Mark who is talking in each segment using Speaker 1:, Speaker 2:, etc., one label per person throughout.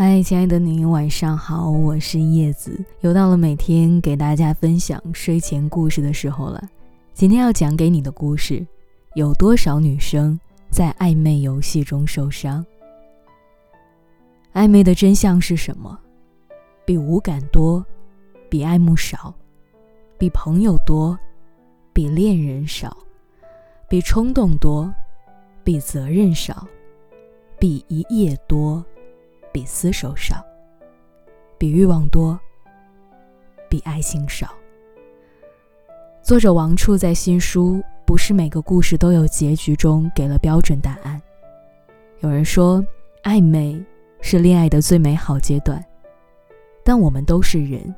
Speaker 1: 嗨，亲爱的你，晚上好，我是叶子，又到了每天给大家分享睡前故事的时候了。今天要讲给你的故事，有多少女生在暧昧游戏中受伤？暧昧的真相是什么？比无感多，比爱慕少，比朋友多，比恋人少，比冲动多，比责任少，比一夜多。比厮守少，比欲望多，比爱情少。作者王处在新书《不是每个故事都有结局》中给了标准答案。有人说，暧昧是恋爱的最美好阶段，但我们都是人，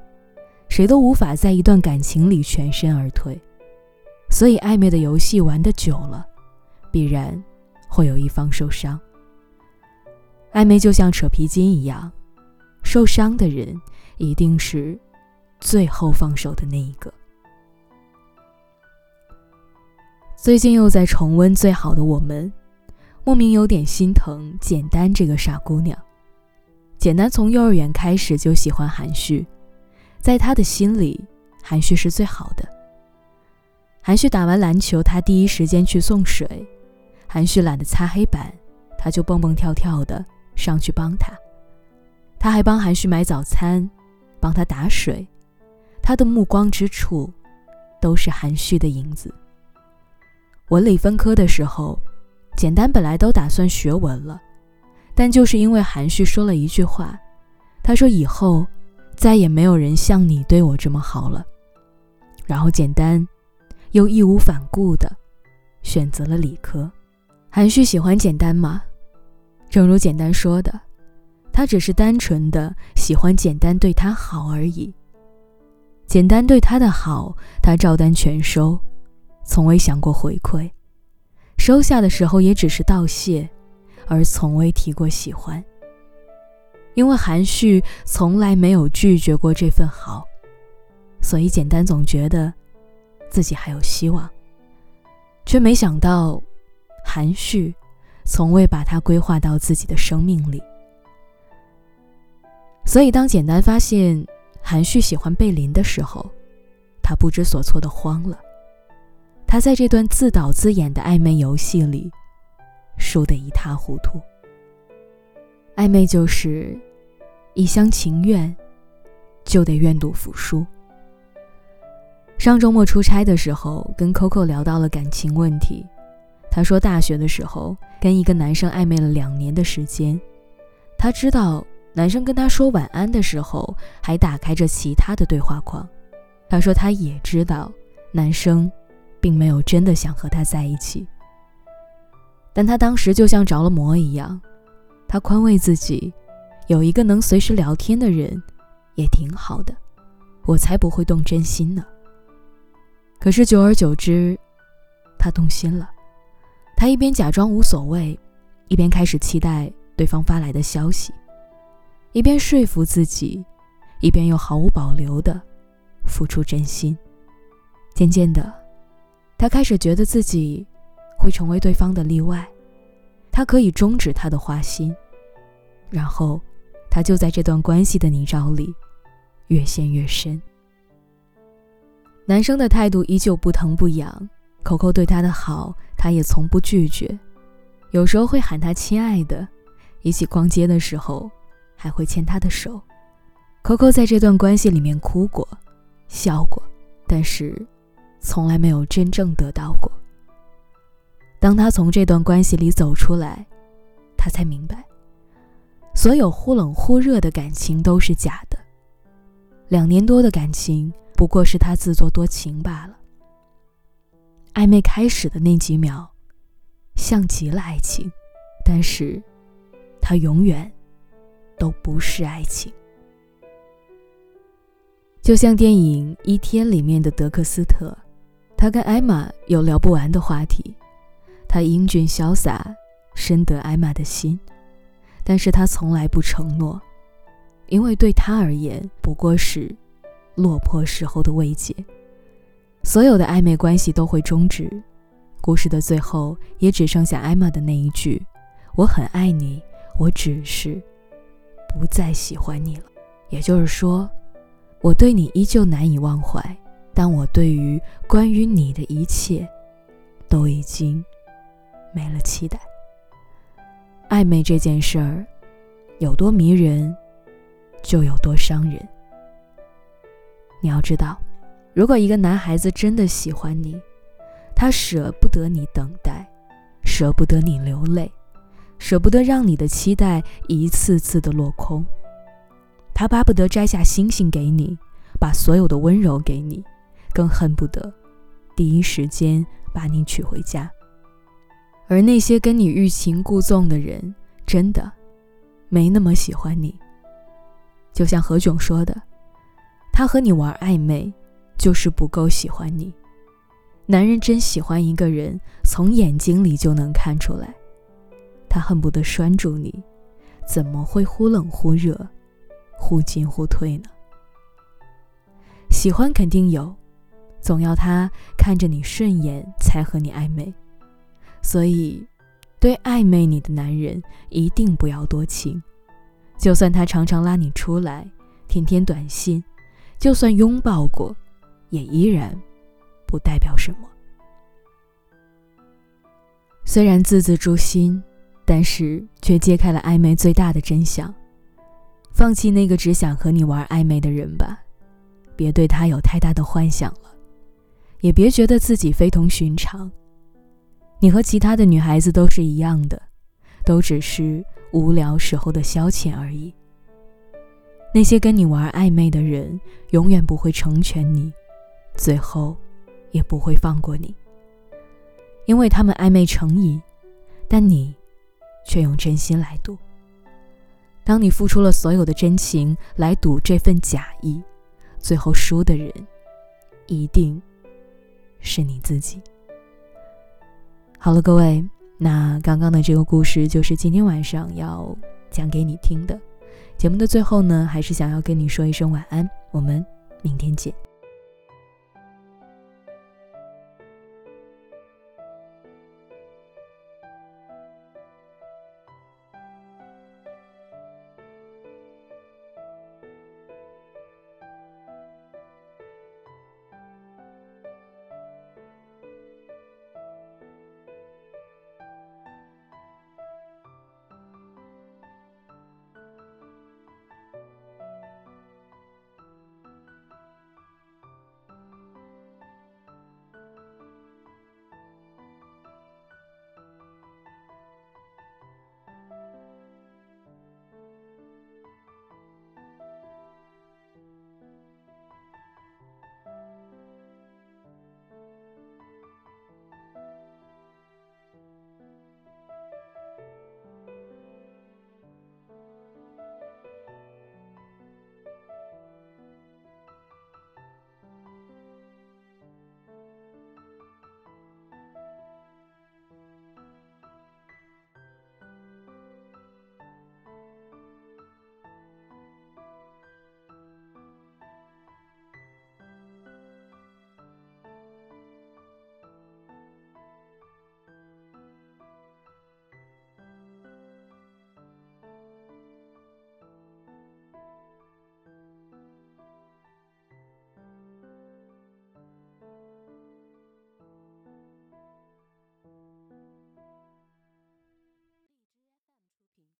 Speaker 1: 谁都无法在一段感情里全身而退，所以暧昧的游戏玩的久了，必然会有一方受伤。暧昧就像扯皮筋一样，受伤的人一定是最后放手的那一个。最近又在重温《最好的我们》，莫名有点心疼简单这个傻姑娘。简单从幼儿园开始就喜欢韩旭，在他的心里，韩旭是最好的。韩旭打完篮球，他第一时间去送水；韩旭懒得擦黑板，他就蹦蹦跳跳的。上去帮他，他还帮韩旭买早餐，帮他打水，他的目光之处，都是韩旭的影子。文理分科的时候，简单本来都打算学文了，但就是因为韩旭说了一句话，他说以后再也没有人像你对我这么好了，然后简单又义无反顾的选择了理科。韩旭喜欢简单吗？正如简单说的，他只是单纯的喜欢简单对他好而已。简单对他的好，他照单全收，从未想过回馈。收下的时候也只是道谢，而从未提过喜欢。因为韩旭从来没有拒绝过这份好，所以简单总觉得自己还有希望，却没想到韩旭。从未把它规划到自己的生命里，所以当简单发现韩旭喜欢贝林的时候，他不知所措的慌了。他在这段自导自演的暧昧游戏里，输得一塌糊涂。暧昧就是一厢情愿，就得愿赌服输。上周末出差的时候，跟 Coco 聊到了感情问题。他说，大学的时候跟一个男生暧昧了两年的时间，他知道男生跟他说晚安的时候还打开着其他的对话框。他说，他也知道男生并没有真的想和他在一起，但他当时就像着了魔一样，他宽慰自己，有一个能随时聊天的人也挺好的，我才不会动真心呢。可是久而久之，他动心了。他一边假装无所谓，一边开始期待对方发来的消息，一边说服自己，一边又毫无保留的付出真心。渐渐的，他开始觉得自己会成为对方的例外，他可以终止他的花心，然后他就在这段关系的泥沼里越陷越深。男生的态度依旧不疼不痒。扣扣对他的好，他也从不拒绝，有时候会喊他亲爱的，一起逛街的时候还会牵他的手。Coco 在这段关系里面哭过，笑过，但是从来没有真正得到过。当他从这段关系里走出来，他才明白，所有忽冷忽热的感情都是假的，两年多的感情不过是他自作多情罢了。暧昧开始的那几秒，像极了爱情，但是，它永远都不是爱情。就像电影《一天》里面的德克斯特，他跟艾玛有聊不完的话题。他英俊潇洒，深得艾玛的心，但是他从来不承诺，因为对他而言，不过是落魄时候的慰藉。所有的暧昧关系都会终止，故事的最后也只剩下艾玛的那一句：“我很爱你，我只是不再喜欢你了。也就是说，我对你依旧难以忘怀，但我对于关于你的一切，都已经没了期待。暧昧这件事儿，有多迷人，就有多伤人。你要知道，如果一个男孩子真的喜欢你，他舍不得你等待，舍不得你流泪，舍不得让你的期待一次次的落空。他巴不得摘下星星给你，把所有的温柔给你，更恨不得第一时间把你娶回家。而那些跟你欲擒故纵的人，真的没那么喜欢你。就像何炅说的。他和你玩暧昧，就是不够喜欢你。男人真喜欢一个人，从眼睛里就能看出来。他恨不得拴住你，怎么会忽冷忽热，忽进忽退呢？喜欢肯定有，总要他看着你顺眼才和你暧昧。所以，对暧昧你的男人一定不要多情。就算他常常拉你出来，天天短信。就算拥抱过，也依然不代表什么。虽然字字诛心，但是却揭开了暧昧最大的真相。放弃那个只想和你玩暧昧的人吧，别对他有太大的幻想了，也别觉得自己非同寻常。你和其他的女孩子都是一样的，都只是无聊时候的消遣而已。那些跟你玩暧昧的人，永远不会成全你，最后也不会放过你，因为他们暧昧成瘾，但你却用真心来赌。当你付出了所有的真情来赌这份假意，最后输的人一定是你自己。好了，各位，那刚刚的这个故事就是今天晚上要讲给你听的。节目的最后呢，还是想要跟你说一声晚安，我们明天见。